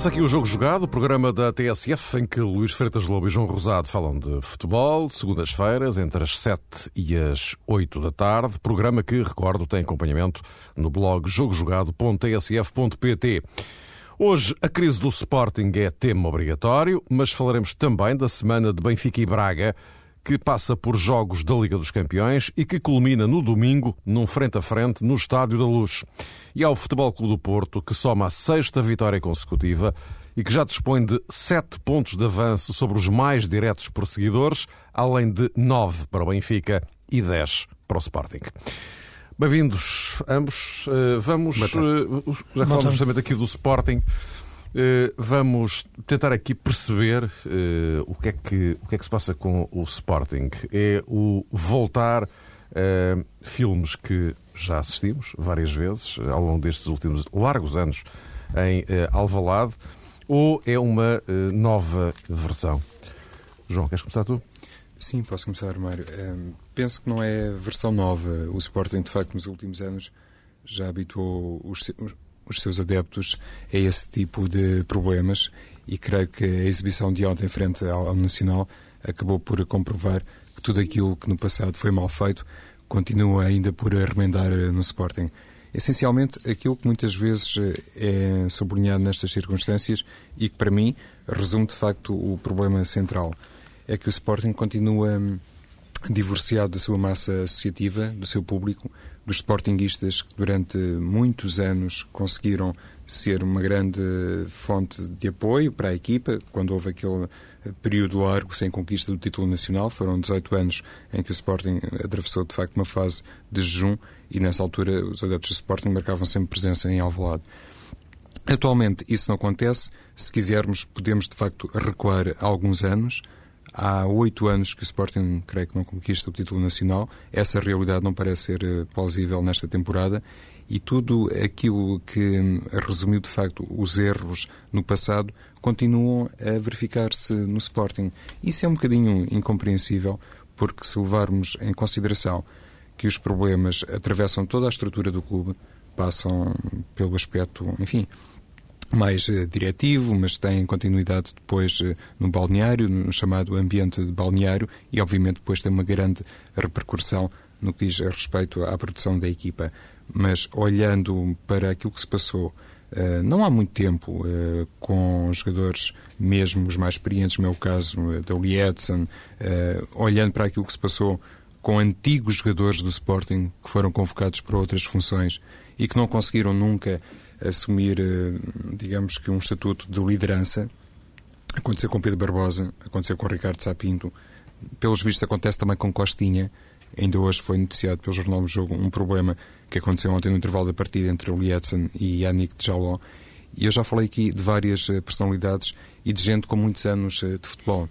Começa aqui o Jogo Jogado, o programa da TSF, em que Luís Freitas Lobo e João Rosado falam de futebol, segundas-feiras, entre as 7 e as 8 da tarde. Programa que, recordo, tem acompanhamento no blog jogojogado.tsf.pt. Hoje, a crise do Sporting é tema obrigatório, mas falaremos também da semana de Benfica e Braga, que passa por jogos da Liga dos Campeões e que culmina no domingo num frente a frente no Estádio da Luz. E ao Futebol Clube do Porto, que soma a sexta vitória consecutiva e que já dispõe de sete pontos de avanço sobre os mais diretos perseguidores, além de nove para o Benfica e dez para o Sporting. Bem-vindos ambos. Eh, vamos. Eh, já falamos justamente aqui do Sporting. Eh, vamos tentar aqui perceber uh, o, que é que, o que é que se passa com o Sporting. É o voltar a filmes que já assistimos várias vezes ao longo destes últimos largos anos em uh, Alvalade ou é uma nova versão? João, queres começar tu? Sim, posso começar, Mário. Um, penso que não é versão nova. O Sporting, de facto, nos últimos anos já habituou os, os seus adeptos a esse tipo de problemas e creio que a exibição de ontem frente ao, ao Nacional acabou por comprovar que tudo aquilo que no passado foi mal feito continua ainda por remendar eh, no Sporting. Essencialmente, aquilo que muitas vezes eh, é sublinhado nestas circunstâncias e que, para mim, resume de facto o problema central, é que o Sporting continua hum, divorciado da sua massa associativa, do seu público, dos sportinguistas que durante muitos anos conseguiram ser uma grande fonte de apoio para a equipa, quando houve aquele período largo sem conquista do título nacional. Foram 18 anos em que o Sporting atravessou, de facto, uma fase de jejum e, nessa altura, os adeptos do Sporting marcavam sempre presença em Alvalade. Atualmente isso não acontece. Se quisermos, podemos, de facto, recuar alguns anos Há oito anos que o Sporting, creio que não conquista o título nacional. Essa realidade não parece ser eh, plausível nesta temporada e tudo aquilo que hum, resumiu de facto os erros no passado continuam a verificar-se no Sporting. Isso é um bocadinho incompreensível, porque se levarmos em consideração que os problemas atravessam toda a estrutura do clube, passam pelo aspecto, enfim, mais uh, diretivo, mas tem continuidade depois uh, no balneário, no chamado ambiente de balneário, e obviamente depois tem uma grande repercussão no que diz respeito à produção da equipa. Mas olhando para aquilo que se passou uh, não há muito tempo com jogadores, mesmo os mais experientes, no meu caso, da Uli Edson, olhando para aquilo que se passou com antigos jogadores do Sporting que foram convocados para outras funções e que não conseguiram nunca assumir, eh, digamos que, um estatuto de liderança. Aconteceu com Pedro Barbosa, aconteceu com Ricardo Sapinto. Pelos vistos, acontece também com Costinha. Ainda hoje foi noticiado pelo Jornal do Jogo um problema que aconteceu ontem no intervalo da partida entre o Lietzen e Yannick Jaló. E eu já falei aqui de várias eh, personalidades e de gente com muitos anos eh, de futebol.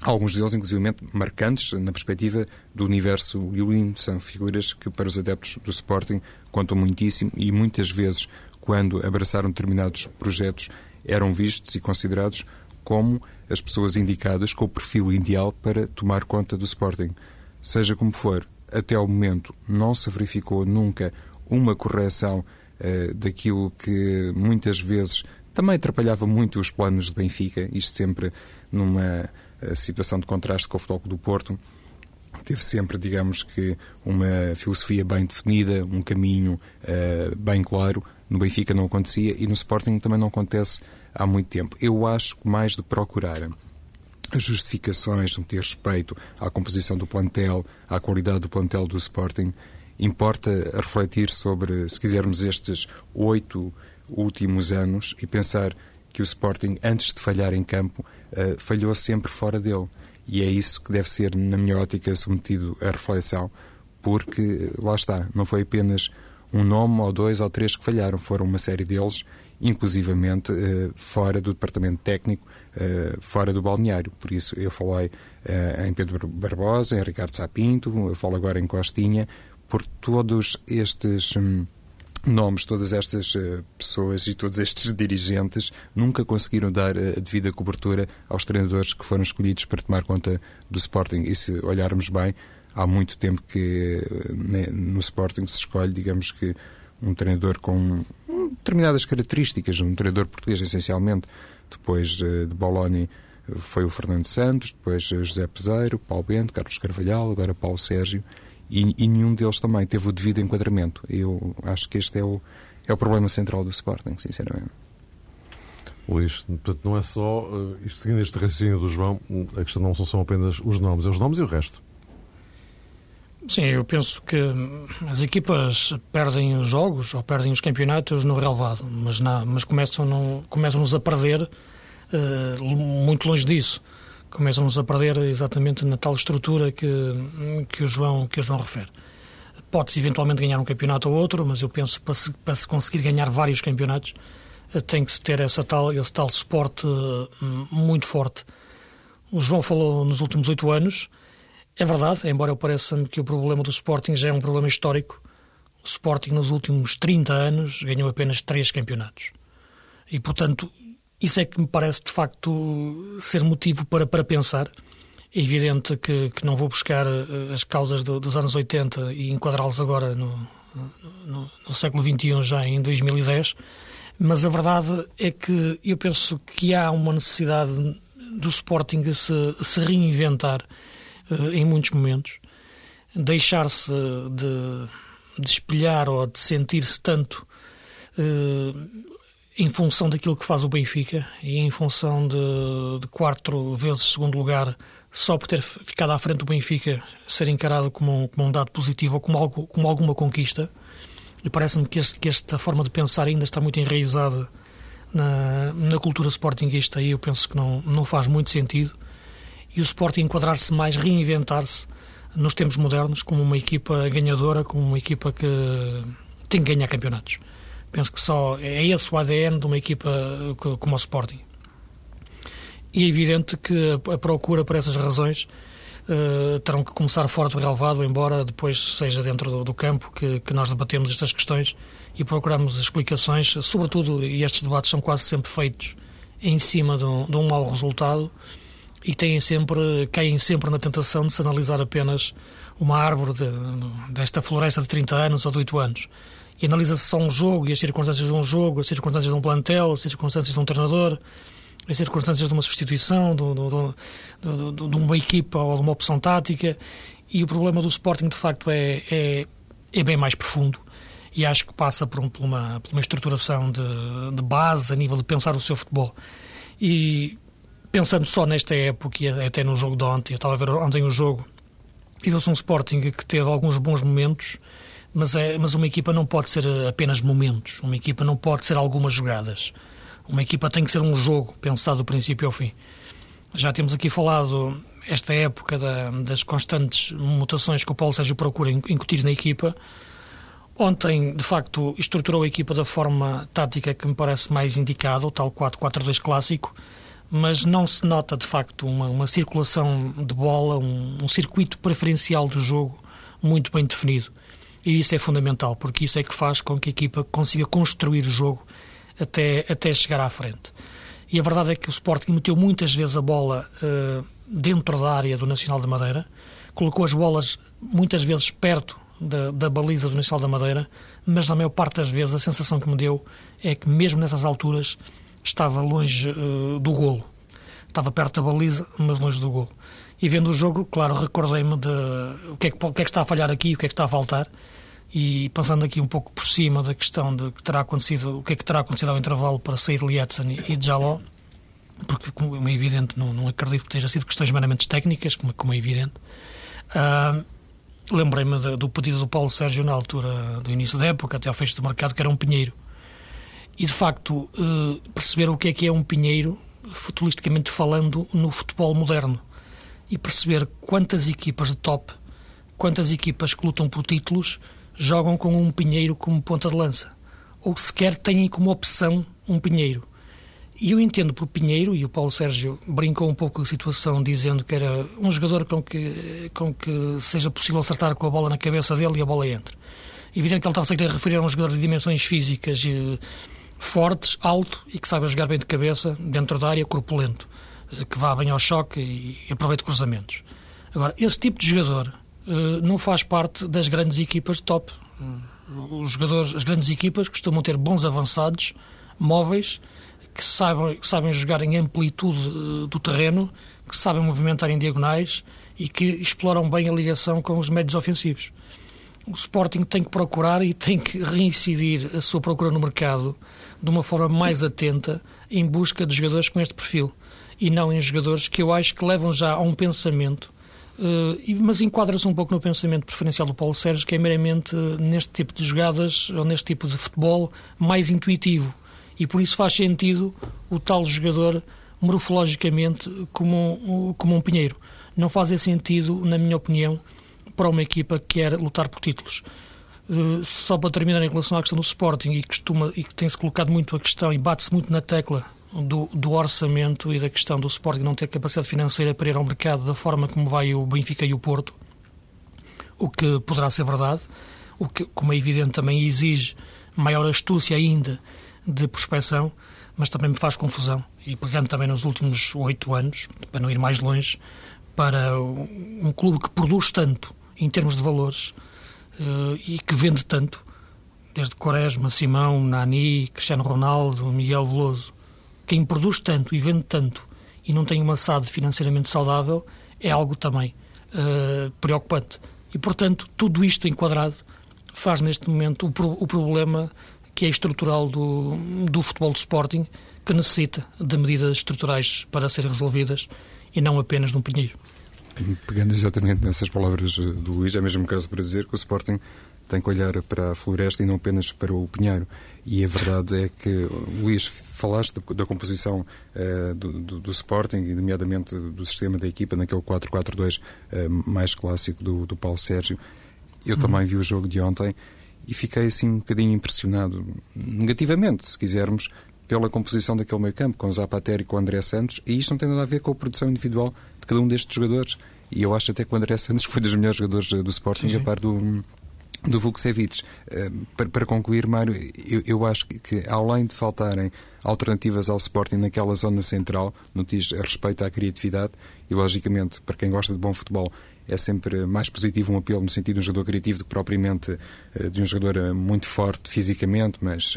Alguns deles, inclusive, marcantes na perspectiva do universo violino. São figuras que, para os adeptos do Sporting, contam muitíssimo e muitas vezes quando abraçaram determinados projetos, eram vistos e considerados como as pessoas indicadas com o perfil ideal para tomar conta do Sporting. Seja como for, até ao momento não se verificou nunca uma correção uh, daquilo que muitas vezes também atrapalhava muito os planos de Benfica, isto sempre numa uh, situação de contraste com o Futebol do Porto. Teve sempre, digamos que, uma filosofia bem definida, um caminho uh, bem claro, no Benfica não acontecia e no Sporting também não acontece há muito tempo. Eu acho que mais de procurar as justificações de ter respeito à composição do plantel, à qualidade do plantel do Sporting, importa refletir sobre, se quisermos, estes oito últimos anos e pensar que o Sporting, antes de falhar em campo, uh, falhou sempre fora dele. E é isso que deve ser, na minha ótica, submetido à reflexão, porque lá está, não foi apenas um nome ou dois ou três que falharam. Foram uma série deles, inclusivamente uh, fora do departamento técnico, uh, fora do balneário. Por isso eu falei uh, em Pedro Barbosa, em Ricardo Sapinto, eu falo agora em Costinha, por todos estes. Hum, nomes, todas estas pessoas e todos estes dirigentes nunca conseguiram dar a devida cobertura aos treinadores que foram escolhidos para tomar conta do Sporting. E se olharmos bem, há muito tempo que né, no Sporting se escolhe, digamos que, um treinador com determinadas características. Um treinador português, essencialmente, depois de Boloni, foi o Fernando Santos, depois José Peseiro, Paulo Bento, Carlos Carvalhal, agora Paulo Sérgio, e, e, nenhum deles também teve o devido enquadramento. Eu acho que este é o, é o problema central do Sporting, sinceramente. Luís, portanto, não é só, isto, seguindo este raciocínio do João, a questão não são só apenas os nomes, é os nomes e o resto. Sim, eu penso que as equipas perdem os jogos ou perdem os campeonatos no relevado, mas, na, mas começam-nos começam a perder uh, muito longe disso. Começam-nos a perder exatamente na tal estrutura que, que, o, João, que o João refere. Pode-se eventualmente ganhar um campeonato ou outro, mas eu penso que para se, para se conseguir ganhar vários campeonatos eh, tem que se ter essa tal, esse tal suporte uh, muito forte. O João falou nos últimos oito anos é verdade, embora pareça-me que o problema do Sporting já é um problema histórico. O Sporting, nos últimos 30 anos, ganhou apenas três campeonatos. E, portanto, isso é que me parece, de facto, ser motivo para, para pensar. É evidente que, que não vou buscar eh, as causas do, dos anos 80 e enquadrá-las agora no, no, no século XXI, já em 2010, mas a verdade é que eu penso que há uma necessidade do Sporting se, se reinventar em muitos momentos, deixar-se de, de, espelhar ou de sentir-se tanto uh, em função daquilo que faz o Benfica e em função de, de quatro vezes segundo lugar só por ter ficado à frente do Benfica ser encarado como um, como um dado positivo ou como, algo, como alguma conquista. E parece-me que, este, que, esta forma de pensar ainda está muito enraizada na, na cultura sportinguista e eu penso que não, não faz muito sentido e o Sporting enquadrar-se mais, reinventar-se nos tempos modernos como uma equipa ganhadora, como uma equipa que tem que ganhar campeonatos. Penso que só é esse o ADN de uma equipa como o Sporting. E é evidente que a procura por essas razões uh, terão que começar fora do relevado, embora depois seja dentro do, do campo que, que, nós debatemos estas questões e procuramos explicações, sobretudo, e estes debates são quase sempre feitos em cima de um, de um mau resultado e têm sempre, caem sempre na tentação de se analisar apenas uma árvore de, desta floresta de 30 anos ou de 8 anos. E analisa-se só um jogo e as circunstâncias de um jogo, as circunstâncias de um plantel, as circunstâncias de um treinador, as circunstâncias de uma substituição, de, de, de, de uma equipa ou de uma opção tática. E o problema do Sporting, de facto, é, é, é bem mais profundo e acho que passa por, um, por, uma, por uma estruturação de, de base a nível de pensar o seu futebol. E pensando só nesta época e até no jogo de ontem, eu estava a ver ontem o jogo e viu-se um Sporting que teve alguns bons momentos, mas, é, mas uma equipa não pode ser apenas momentos, uma equipa não pode ser algumas jogadas. Uma equipa tem que ser um jogo pensado do princípio ao fim. Já temos aqui falado esta época da, das constantes mutações que o Paulo Sérgio procura incutir na equipa. Ontem, de facto, estruturou a equipa da forma tática que me parece mais indicada, o tal 4-4-2 clássico, mas não se nota de facto uma, uma circulação de bola, um, um, circuito preferencial do jogo muito bem definido. E isso é fundamental, porque isso é que faz com que a equipa consiga construir o jogo até, até chegar à frente. E a verdade é que o Sporting meteu muitas vezes a bola uh, dentro da área do Nacional da Madeira, colocou as bolas muitas vezes perto da, da baliza do Nacional da Madeira, mas na maior parte das vezes a sensação que me deu é que mesmo nessas alturas estava longe uh, do golo. Estava perto da baliza, mas longe do golo. E vendo o jogo, claro, recordei-me de o que, é que, o que é que está a falhar aqui, o que é que está a faltar. E pensando aqui um pouco por cima da questão de que terá acontecido, o que é que terá acontecido ao intervalo para sair de Lietzen e de Jaló, porque, como é evidente, não, não acredito que tenha sido questões meramente técnicas, como, como é evidente. Uh, Lembrei-me do pedido do Paulo Sérgio na altura do início da época, até ao fecho do mercado, que era um Pinheiro e de facto eh, perceber o que é que é um pinheiro, futbolisticamente falando, no futebol moderno e perceber quantas equipas de top, quantas equipas que lutam por títulos jogam com um pinheiro como ponta de lança ou sequer têm como opção um pinheiro. E eu entendo por Pinheiro, e o Paulo Sérgio brincou um pouco a situação, dizendo que era um jogador com que, com que seja possível acertar com a bola na cabeça dele e a bola entre. Evidente que ele estava a referir a um jogador de dimensões físicas e fortes, alto e que saiba jogar bem de cabeça, dentro da área, corpulento, eh, que vá bem ao choque e aproveite cruzamentos. Agora, esse tipo de jogador uh, não faz parte das grandes equipas de top. Os jogadores, as grandes equipas costumam ter bons avançados, móveis, que sabem, que sabem jogar em amplitude eh, do terreno, que sabem movimentar em diagonais e que exploram bem a ligação com os médios ofensivos. O Sporting tem que procurar e tem que reincidir a sua procura no mercado de uma forma mais atenta em busca de jogadores com este perfil e não em jogadores que eu acho que levam já a um pensamento Uh, mas enquadra-se um pouco no pensamento preferencial do Paulo Sérgio, que é meramente neste tipo de jogadas ou neste tipo de futebol mais intuitivo. E por isso faz sentido o tal jogador morfologicamente como um, como um pinheiro. Não faz sentido, na minha opinião, para uma equipa que quer lutar por títulos. Uh, só para terminar em relação à questão do Sporting, e, costuma, e que tem-se colocado muito a questão e bate-se muito na tecla do, do, orçamento e da questão do Sporting não ter capacidade financeira para ir ao mercado da forma como vai o Benfica e o Porto, o que poderá ser verdade, o que, como é evidente, também exige maior astúcia ainda de prospecção, mas também me faz confusão. E pegando também nos últimos oito anos, para não ir mais longe, para um clube que produz tanto em termos de valores e que vende tanto, desde Quaresma, Simão, Nani, Cristiano Ronaldo, Miguel Veloso, quem produz tanto e vende tanto e não tem uma SAD financeiramente saudável é algo também uh, preocupante. E, portanto, tudo isto enquadrado faz neste momento o, pro, o problema que é estrutural do, do futebol do Sporting, que necessita de medidas estruturais para serem resolvidas e não apenas de um pinheiro. Pegando exatamente nessas palavras do Luís, é mesmo caso para dizer que o Sporting tem que olhar para a floresta e não apenas para o pinheiro. E a verdade é que, Luís, falaste da composição uh, do, do, do, Sporting e, nomeadamente, do sistema da equipa naquele 4-4-2 uh, mais clássico do, do Paulo Sérgio. Eu uhum. também vi o jogo de ontem e fiquei assim um bocadinho impressionado, negativamente, se quisermos, pela composição daquele meio campo, com Zapatero e com André Santos, e isto não tem nada a ver com a produção individual cada um destes jogadores. E eu acho até que o André Santos foi dos melhores jogadores do Sporting, sim, sim. a par do, do Vukcevic. Eh, para, para concluir, Mário, eu, eu, acho que, além de faltarem alternativas ao Sporting naquela zona central, no que diz respeito à criatividade, e logicamente, para quem gosta de bom futebol, é sempre mais positivo um apelo no sentido de um jogador criativo do que propriamente eh, de um jogador eh, muito forte fisicamente, mas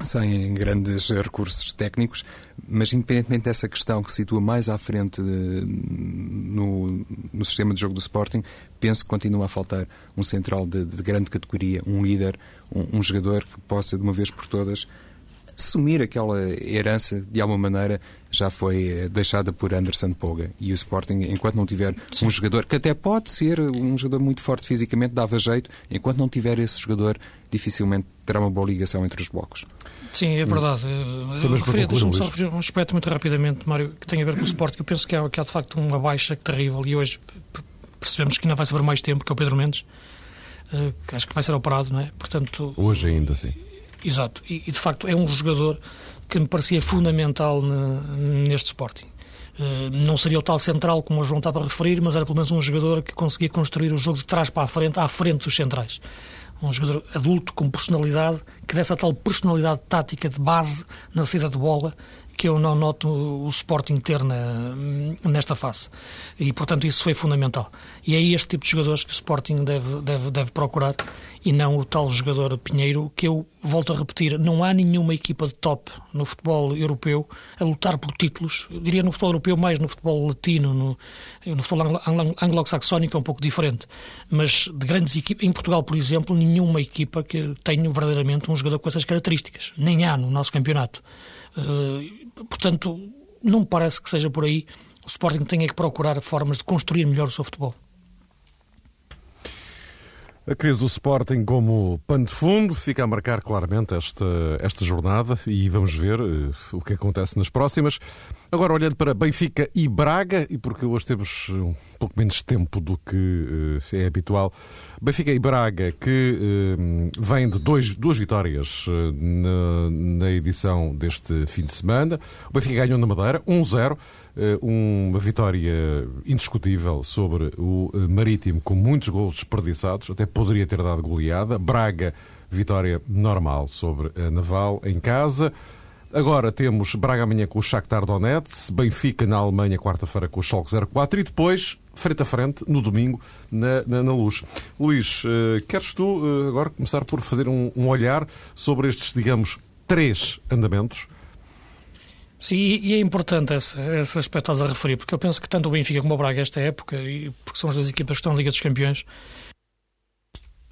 sem grandes recursos técnicos, mas independentemente dessa questão que se situa mais à frente de, no, no, sistema de jogo do Sporting, penso que continua a faltar um central de, de grande categoria, um líder, um, um jogador que possa, de uma vez por todas, assumir aquela herança, de alguma maneira, já foi eh, deixada por Anderson Poga. E o Sporting, enquanto não tiver Sim. um jogador, que até pode ser um jogador muito forte fisicamente, dava jeito, enquanto não tiver esse jogador, dificilmente terá uma boa ligação entre os blocos. Sim, é verdade. Deixa-me só referir um aspecto muito rapidamente, Mário, que tem a ver com o Sporting. Eu penso que há, que há de facto uma baixa terrível e hoje percebemos que ainda vai saber mais tempo, que é o Pedro Mendes. Uh, acho que vai ser operado, não é? Portanto, hoje ainda, sim. Exato, e, e, de facto é um jogador que me parecia fundamental ne, neste Sporting. Uh, não seria o tal central como o João estava a referir, mas era pelo menos um jogador que conseguia construir o jogo de trás para a frente, à frente dos centrais. Um jogador adulto com personalidade, que dessa tal personalidade tática de base na saída de bola que eu não noto o Sporting ter na, nesta fase. E, portanto, isso foi fundamental. E é este tipo de jogadores que o Sporting deve, deve, deve procurar e não o tal jogador Pinheiro, que eu volto a repetir, não há nenhuma equipa de top no futebol europeu a lutar por títulos. Eu diria no futebol europeu, mais no futebol latino, no, no futebol anglo-saxónico é um pouco diferente. Mas de grandes equipas, em Portugal, por exemplo, nenhuma equipa que tenha verdadeiramente um jogador com essas características. Nem há no nosso campeonato. Uh, portanto, não me parece que seja por aí. O Sporting tenha que procurar formas de construir melhor o seu futebol. A crise do Sporting como pano de fundo fica a marcar claramente esta, esta jornada e vamos ver uh, o que acontece nas próximas. Agora, olhando para Benfica e Braga, e porque hoje temos um pouco menos tempo do que uh, é habitual, Benfica e Braga, que uh, vem de dois, duas vitórias na, na edição deste fim de semana. O Benfica ganhou na Madeira, 1-0. Eh, uma vitória indiscutível sobre o eh, Marítimo, com muitos gols desperdiçados, até poderia ter dado goleada. Braga, vitória normal sobre a Naval em casa. Agora temos Braga amanhã com o Shakhtar Donetsk, Benfica na Alemanha quarta-feira com o Schalke 04 e depois frente a frente no domingo na, na, na Luz. Luís, uh, queres tu uh, agora começar por fazer um, um olhar sobre estes, digamos, três andamentos? Sim, e é importante esse, esse aspecto a referir, porque eu penso que tanto o Benfica como o Braga, esta época, porque são as duas equipas que estão na Liga dos Campeões,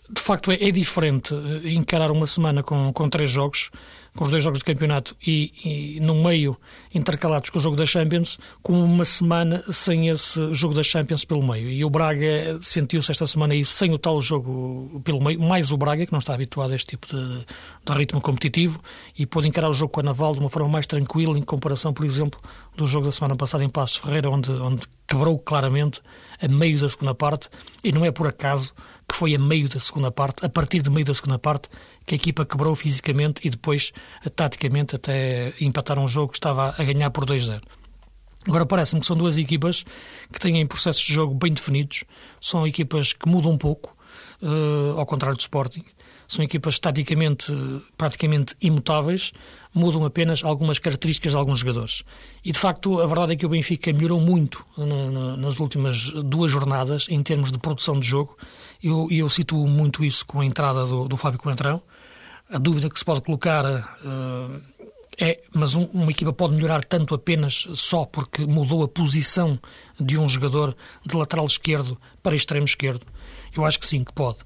de facto é, é, diferente eh, encarar uma semana com, com três jogos, com os dois jogos de campeonato e, e no meio intercalados com o jogo da Champions, com uma semana sem esse jogo da Champions pelo meio. E o Braga sentiu-se esta semana aí sem o tal jogo pelo meio, mais o Braga, que não está habituado a este tipo de, de ritmo competitivo, e pôde encarar o jogo com a Naval de uma forma mais tranquila, em comparação, por exemplo, do jogo da semana passada em Passos Ferreira, onde, onde quebrou claramente a meio da segunda parte, e não é por acaso que foi a meio da segunda parte, a partir de meio da segunda parte, que a equipa quebrou fisicamente e depois, taticamente, até empataram um jogo que estava a ganhar por 2-0. Agora parece-me que são duas equipas que têm processos de jogo bem definidos, são equipas que mudam um pouco, uh, ao contrário do Sporting, são equipas taticamente praticamente imutáveis, mudam apenas algumas características de alguns jogadores. E de facto, a verdade é que o Benfica melhorou muito na, na, nas últimas duas jornadas em termos de produção de jogo. E eu, eu situo muito isso com a entrada do, do Fábio Coentrão. A dúvida que se pode colocar uh, é, mas um, uma equipa pode melhorar tanto apenas só porque mudou a posição de um jogador de lateral esquerdo para extremo esquerdo? Eu acho que sim, que pode.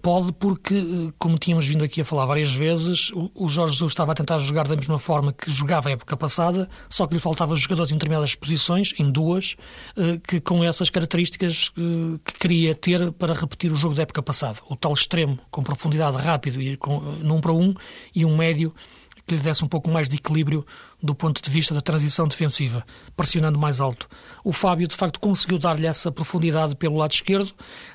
Pode porque, eh, como tínhamos vindo aqui a falar várias vezes, o Jorge Jesus estava a tentar jogar da mesma forma que jogava a época passada, só que lhe faltavam jogadores em determinadas posições, em duas, eh, que com essas características eh, que queria ter para repetir o jogo da época passada. O tal extremo, com profundidade rápido e com, num para um, e um médio que lhe desse um pouco mais de equilíbrio do ponto de vista da transição defensiva, pressionando mais alto. O Fábio, de facto, conseguiu dar-lhe essa profundidade pelo lado esquerdo.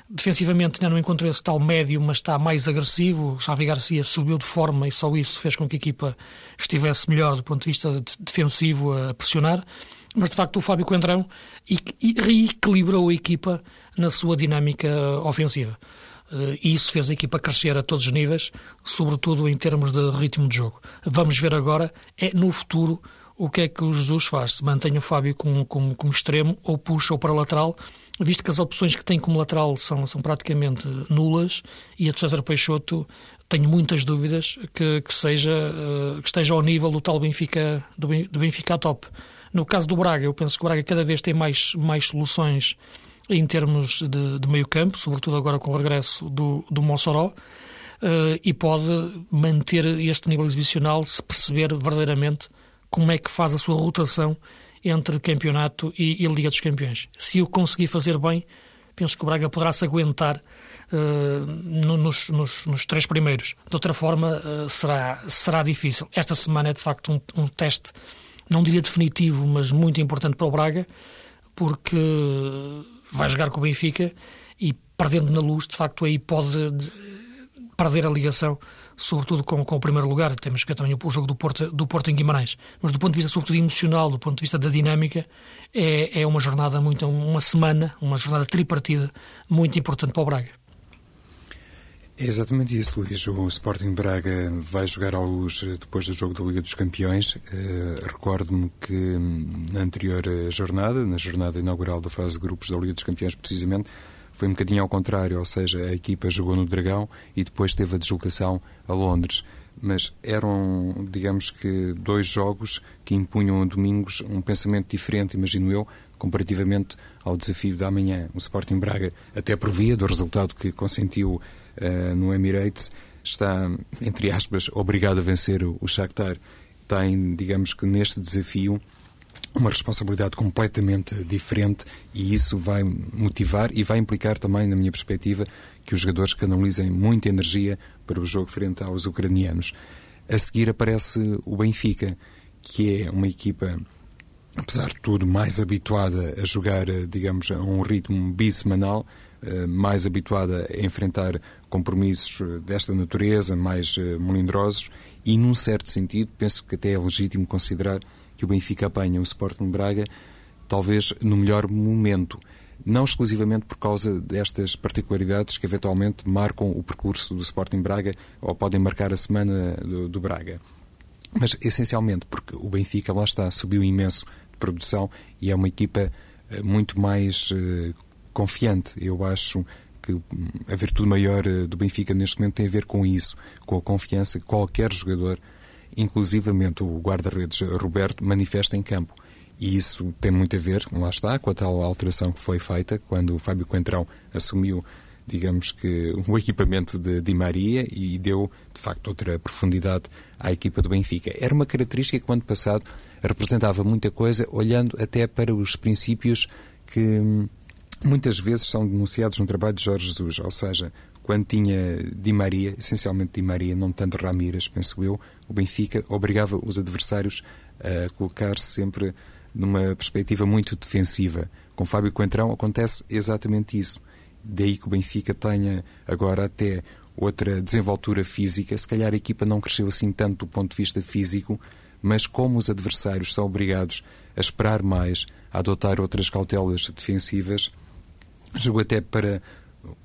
Defensivamente ainda não encontrou esse tal médio, mas está mais agressivo. Xavi Garcia subiu de forma e só isso fez com que a equipa estivesse melhor do ponto de vista defensivo a pressionar. Mas, de facto, o Fábio Coentrão reequilibrou a equipa na sua dinâmica ofensiva. Eh, e isso fez a equipa crescer a todos os níveis, sobretudo em termos de ritmo de jogo. Vamos ver agora, é no futuro, o que é que o Jesus faz. Se mantém o Fábio como, como, como extremo, ou puxa ou para lateral, visto que as opções que tem como lateral são, são praticamente nulas, e a de César Peixoto tenho muitas dúvidas que, que, seja, eh, que esteja ao nível do tal Benfica, do Benfica top. No caso do Braga, eu penso que o Braga cada vez tem mais, mais soluções em termos de, de meio campo, sobretudo agora com o regresso do, do Mossoró, uh, e pode manter este nível exibicional se perceber verdadeiramente como é que faz a sua rotação entre campeonato e, e Liga dos Campeões. Se o conseguir fazer bem, penso que o Braga poderá se aguentar uh, nos, nos, nos, três primeiros. De outra forma, uh, será, será difícil. Esta semana é de facto um, um teste, não diria definitivo, mas muito importante para o Braga, porque vai jogar com o Benfica e perdendo na luz, de facto, aí pode de, perder a ligação, sobretudo com, com o primeiro lugar. Temos que ver também o jogo do Porto, do Porto em Guimarães. Mas do ponto de vista, sobretudo, emocional, do ponto de vista da dinâmica, é, é uma jornada muito, uma semana, uma jornada tripartida muito importante para o Braga. É exatamente isso, Luís. O Sporting Braga vai jogar à luz depois do jogo da Liga dos Campeões. Uh, Recordo-me que hum, na anterior eh, jornada, na jornada inaugural da fase de grupos da Liga dos Campeões, precisamente, foi um bocadinho ao contrário, ou seja, a equipa jogou no Dragão e depois teve a deslocação a Londres. Mas eram, digamos que, dois jogos que impunham a domingos um pensamento diferente, imagino eu, comparativamente ao desafio da manhã. O Sporting Braga, até por via do resultado que consentiu no Emirates, está, entre aspas, obrigado a vencer o, Shakhtar. Tem, digamos que neste desafio, uma responsabilidade completamente diferente e isso vai motivar e vai implicar também, na minha perspectiva, que os jogadores canalizem muita energia para o jogo frente aos ucranianos. A seguir aparece o Benfica, que é uma equipa, apesar de tudo, mais habituada a jogar, digamos, a um ritmo bissemanal, eh, mais habituada a enfrentar compromissos eh, desta natureza, mais eh, melindrosos, e num certo sentido, penso que até é legítimo considerar que o Benfica apanha o Sporting Braga, talvez no melhor momento. Não exclusivamente por causa destas particularidades que eventualmente marcam o percurso do Sporting Braga ou podem marcar a semana do, do Braga. mas essencialmente porque o Benfica, lá está, subiu imenso de produção e é uma equipa muito mais confiante. Eu acho que hum, a virtude maior do Benfica neste momento tem a ver com isso, com a confiança que qualquer jogador, inclusivamente o guarda-redes Roberto, manifesta em campo. E isso tem muito a ver, lá está, com a tal alteração que foi feita quando o Fábio Coentrão assumiu, digamos que, o equipamento de Di Maria e deu, de facto, outra profundidade à equipa do Benfica. Era uma característica que, ano passado, representava muita coisa, olhando até para os princípios que hum, muitas vezes são denunciados no trabalho de Jorge Jesus, ou seja, quando tinha Di Maria, essencialmente Di Maria, não tanto Ramírez, penso eu, o Benfica obrigava os adversários a colocar-se sempre numa perspectiva muito defensiva. Com Fábio Coentrão acontece exatamente isso. Daí que o Benfica tenha agora até outra desenvoltura física. Se calhar a equipa não cresceu assim tanto do ponto de vista físico, mas como os adversários são obrigados a esperar mais, a adotar outras cautelas defensivas, jogou até para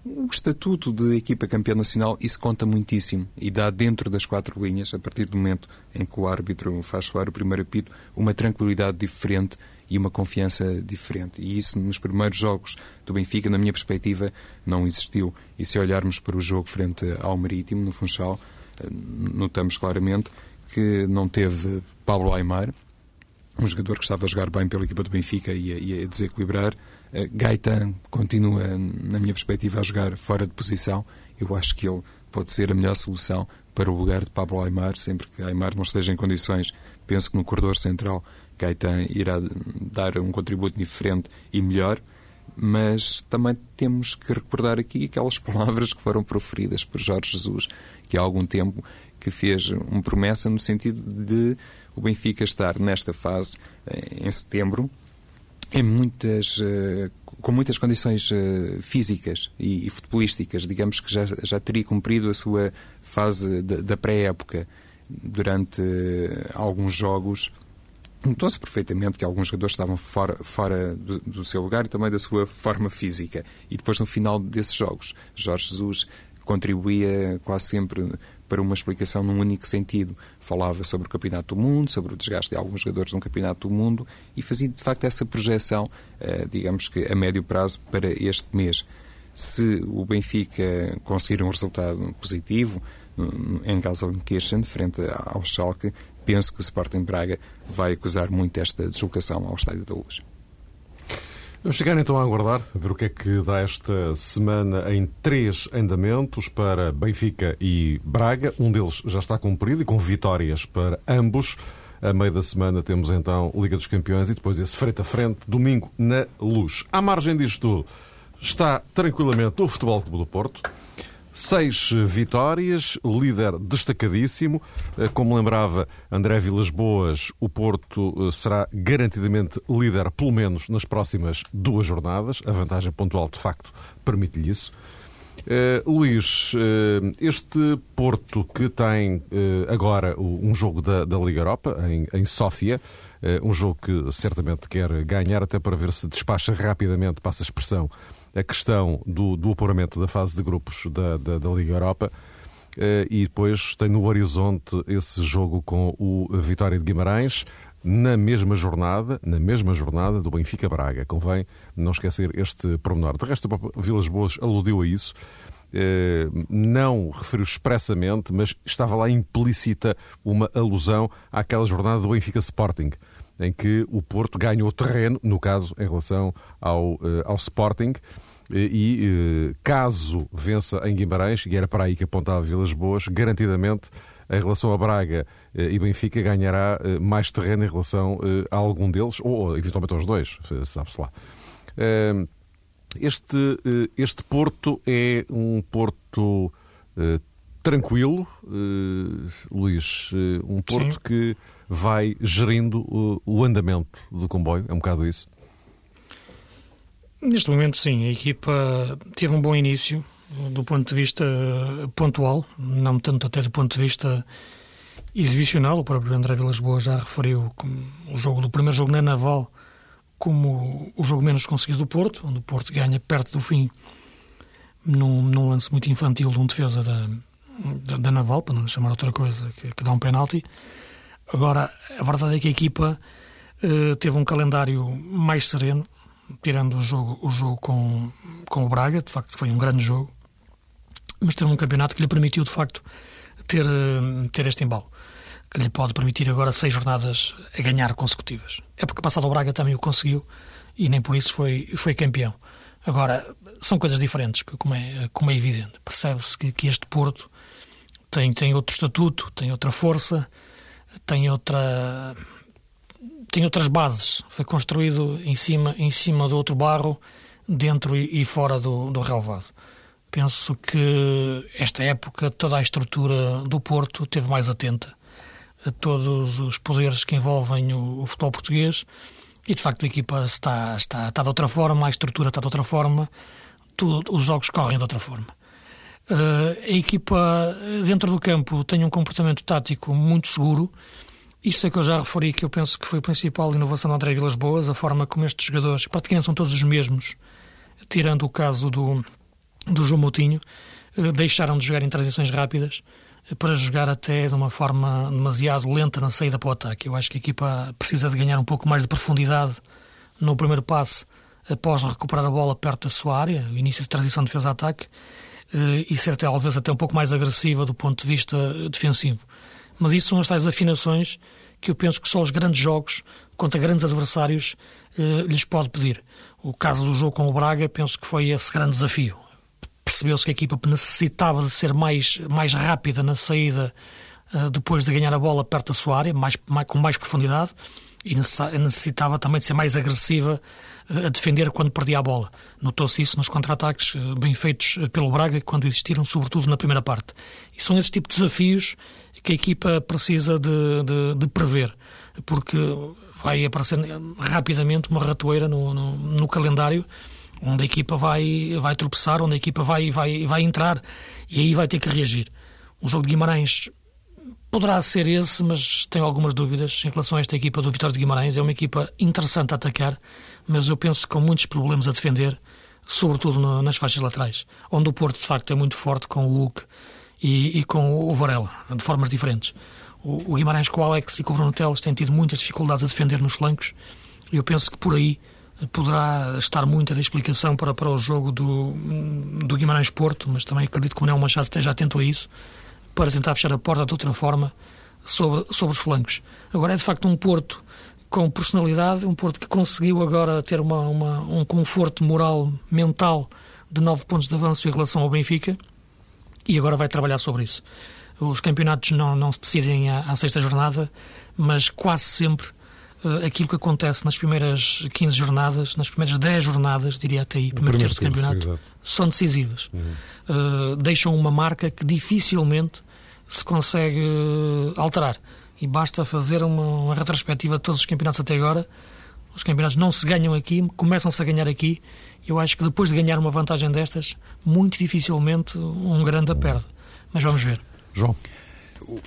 o estatuto de equipa campeã nacional, isso conta muitíssimo e dá dentro das quatro linhas, a partir do momento em que o árbitro faz soar o primeiro apito, uma tranquilidade diferente e uma confiança diferente. E isso nos primeiros jogos do Benfica, na minha perspectiva, não existiu. E se olharmos para o jogo frente ao Marítimo, no Funchal, eh, notamos claramente que não teve Pablo Aymar, um jogador que estava a jogar bem pela equipa do Benfica e a, desequilibrar, Gaetan continua, na minha perspectiva, a jogar fora de posição. Eu acho que ele pode ser a melhor solução para o lugar de Pablo Aymar, sempre que Aymar não esteja em condições. Penso que no corredor central Gaetan irá dar um contributo diferente e melhor, mas também temos que recordar aqui aquelas palavras que foram proferidas por Jorge Jesus, que há algum tempo que fez uma promessa no sentido de o Benfica estar nesta fase, eh, em setembro, em muitas, uh, com muitas condições uh, físicas e, futebolísticas. Digamos que já, já teria cumprido a sua fase da pré-época durante uh, alguns jogos. Notou-se perfeitamente que alguns jogadores estavam fora, fora do, do, seu lugar e também da sua forma física. E depois, no final desses jogos, Jorge Jesus contribuía quase sempre para uma explicação num único sentido. Falava sobre o Campeonato do Mundo, sobre o desgaste de alguns jogadores no Campeonato do Mundo e fazia de facto essa projeção, eh, digamos que a médio prazo, para este mês. Se o Benfica conseguir um resultado positivo em Gelsenkirchen, frente ao Schalke, penso que o Sporting Braga vai acusar muito esta deslocação ao Estádio da Luz. Vamos chegar então a aguardar, a ver o que é que dá esta semana em três andamentos para Benfica e Braga. Um deles já está cumprido e com vitórias para ambos. A meio da semana temos então Liga dos Campeões e depois esse frente a frente, domingo na luz. À margem disto tudo, está tranquilamente o Futebol Clube do Porto. Seis vitórias, líder destacadíssimo. Eh, como lembrava André Vilas Boas, o Porto eh, será garantidamente líder, pelo menos nas próximas duas jornadas. A vantagem pontual, de facto, permite-lhe isso. Uh, Luís, uh, este Porto que tem uh, agora um jogo da, da Liga Europa, em, em Sófia, um jogo que certamente quer ganhar, até para ver se despacha rapidamente, passa a expressão, a questão do, do apuramento da fase de grupos da, da, da Liga Europa. Uh, e depois tem no horizonte esse jogo com o Vitória de Guimarães na mesma jornada, na mesma jornada do Benfica Braga. Convém não esquecer este pormenor. De resto, Vilas Boas aludiu a isso. Uh, não referiu expressamente, mas estava lá implícita uma alusão àquela jornada do Benfica Sporting, em que o Porto ganhou terreno, no caso, em relação ao, uh, ao Sporting, e uh, caso vença em Guimarães, e era para aí que apontava Vilas Boas, garantidamente em relação a Braga e Benfica ganhará mais terreno em relação a algum deles, ou eventualmente aos dois, sabe-se lá. Este, este Porto é um Porto tranquilo, Luís, um Porto Sim. que vai gerindo o, o andamento do comboio, é um bocado isso? Neste momento, sim. A equipa teve um bom início do ponto de vista pontual, não tanto até do ponto de vista exibicional. O próprio André Vilas Boas já referiu o jogo do primeiro jogo na Naval como o jogo menos conseguido do Porto, onde o Porto ganha perto do fim num, num lance muito infantil de um defesa da, da, da Naval, para não chamar outra coisa, que, que dá um penalti. Agora, a verdade é que a equipa uh, teve um calendário mais sereno, tirando o jogo, o jogo com, com o Braga, de facto foi um grande jogo, mas teve um campeonato que lhe permitiu, de facto, ter, uh, ter este embalo, que lhe pode permitir agora seis jornadas a ganhar consecutivas. É porque passado o Braga também o conseguiu e nem por isso foi, foi campeão. Agora, são coisas diferentes, como é, como é evidente. Percebe-se que, que este Porto tem, tem outro estatuto, tem outra força, tem outra tem outras bases. Foi construído em cima em cima do outro barro, dentro e, fora do, do relevado. Penso que esta época toda a estrutura do Porto teve mais atenta a todos os poderes que envolvem o, o futebol português e de facto a equipa está, está, está de outra forma, a estrutura está de outra forma, tudo, os jogos correm de outra forma. Uh, a equipa dentro do campo tem um comportamento tático muito seguro. Isso é que eu já referi, que eu penso que foi a principal inovação do André Vilas Boas, a forma como estes jogadores, praticamente são todos os mesmos, tirando o caso do, do João Moutinho, uh, deixaram de jogar em transições rápidas para jogar até de uma forma demasiado lenta na saída para o ataque. Eu acho que a equipa precisa de ganhar um pouco mais de profundidade no primeiro passe após recuperar a bola perto da sua área, início de transição de defesa-ataque, eh, e ser talvez até um pouco mais agressiva do ponto de vista defensivo. Mas isso são as tais afinações que eu penso que só os grandes jogos contra grandes adversários eh, lhes pode pedir. O caso do jogo com o Braga, penso que foi esse grande desafio. Percebeu-se que a equipa necessitava de ser mais, mais rápida na saída eh, depois de ganhar a bola perto da sua área, mais, mais, com mais profundidade, e necessitava também de ser mais agressiva a defender quando perdia a bola. Notou-se isso nos contra-ataques eh, bem feitos eh, pelo Braga, quando existiram, sobretudo na primeira parte. E são esses tipos de desafios que a equipa precisa de, de, de prever, porque vai aparecer rapidamente uma ratoeira no, no, no, calendário onde a equipa vai, vai tropeçar, onde a equipa vai, vai, vai entrar e aí vai ter que reagir. O jogo de Guimarães poderá ser esse, mas tenho algumas dúvidas em relação a esta equipa do Vitória de Guimarães. É uma equipa interessante a atacar, mas eu penso com muitos problemas a defender, sobretudo no, nas faixas laterais, onde o Porto de facto é muito forte com o Hulk e, e com o Varela, de formas diferentes. O, o, Guimarães com o Alex e com o Bruno Teles têm tido muitas dificuldades a defender nos flancos e eu penso que por aí poderá estar muita da explicação para, para o jogo do, do Guimarães-Porto, mas também acredito que o Manuel Machado esteja atento a isso, para tentar fechar a porta de outra forma sobre, sobre os flancos. Agora é de facto um Porto com personalidade, um Porto que conseguiu agora ter uma, uma, um conforto moral, mental, de nove pontos de avanço em relação ao Benfica e agora vai trabalhar sobre isso. Os campeonatos não, não se decidem à, à sexta jornada, mas quase sempre aquilo que acontece nas primeiras 15 jornadas, nas primeiras 10 jornadas, diria até aí, primeiro, primeiro terço do campeonato, são decisivas. Uhum. Uh, deixam uma marca que dificilmente se consegue uh, alterar e basta fazer uma, uma retrospectiva de todos os campeonatos até agora. Os campeonatos não se ganham aqui, começam-se a ganhar aqui. Eu acho que depois de ganhar uma vantagem destas, muito dificilmente um grande a perde. Mas vamos ver. João.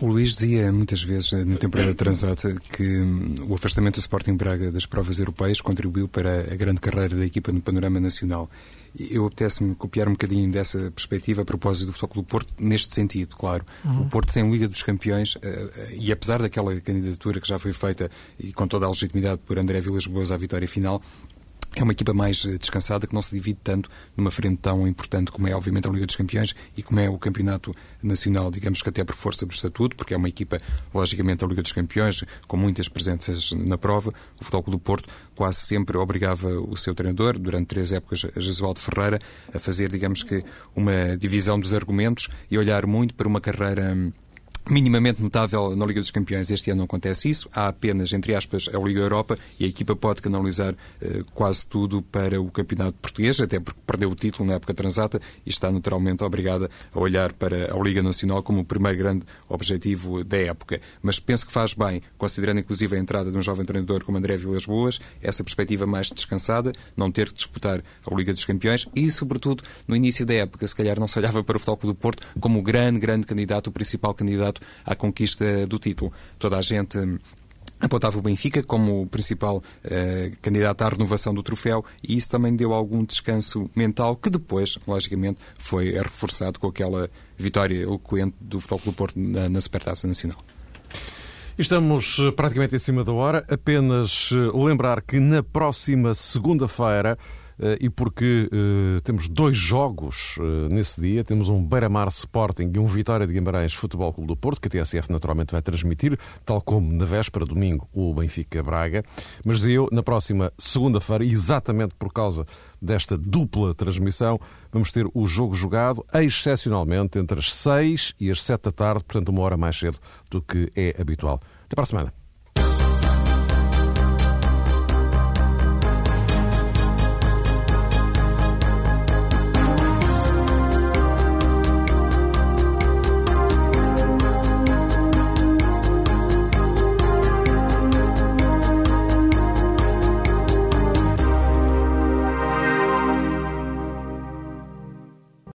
O Luís dizia muitas vezes na temporada transata que o afastamento do Sporting Braga das provas europeias contribuiu para a grande carreira da equipa no panorama nacional. Eu apetece-me copiar um bocadinho dessa perspectiva a propósito do Futebol do Porto, neste sentido, claro. Uhum. O Porto sem Liga dos Campeões, eh, eh, e apesar daquela candidatura que já foi feita e com toda a legitimidade por André Vilas Boas à vitória final, é uma equipa mais eh, descansada que não se divide tanto numa frente tão importante como é, obviamente, a Liga dos Campeões e como é o Campeonato Nacional, digamos que até por força do estatuto, porque é uma equipa, logicamente, a Liga dos Campeões, com muitas presenças na prova. O Futebol do Porto quase sempre obrigava o seu treinador, durante três épocas, a Jesualdo Ferreira, a fazer, digamos que, uma divisão dos argumentos e olhar muito para uma carreira hum, minimamente notável na Liga dos Campeões. Este ano não acontece isso. Há apenas, entre aspas, a Liga Europa e a equipa pode canalizar uh, quase tudo para o Campeonato Português, até porque perdeu o título na época transata e está naturalmente obrigada a olhar para a Liga Nacional como o primeiro grande objetivo da época. Mas penso que faz bem, considerando inclusive a entrada de um jovem treinador como André Vilas Boas, essa perspectiva mais descansada, não ter que disputar a Liga dos Campeões e, sobretudo, no início da época, se calhar não se olhava para o Futebol do Porto como o grande, grande candidato, o principal candidato candidato à conquista do título. Toda a gente hum, apontava o Benfica como o principal uh, candidato à renovação do troféu e isso também deu algum descanso mental que depois, logicamente, foi reforçado com aquela vitória eloquente do Futebol Clube Porto na, na Supertaça Nacional. Estamos eh, praticamente em cima da hora. Apenas eh, lembrar que na próxima segunda-feira eh, e porque uh, temos dois jogos uh, nesse dia. Temos um Beira-Mar Sporting e um Vitória de Guimarães Futebol Clube do Porto, que a TSF naturalmente vai transmitir, tal como na véspera, domingo, o Benfica Braga. Mas eu, na próxima segunda-feira, exatamente por causa desta dupla transmissão, vamos ter o jogo jogado, excepcionalmente, entre as 6 e as 7 da tarde, portanto, uma hora mais cedo do que é habitual. Até para a semana.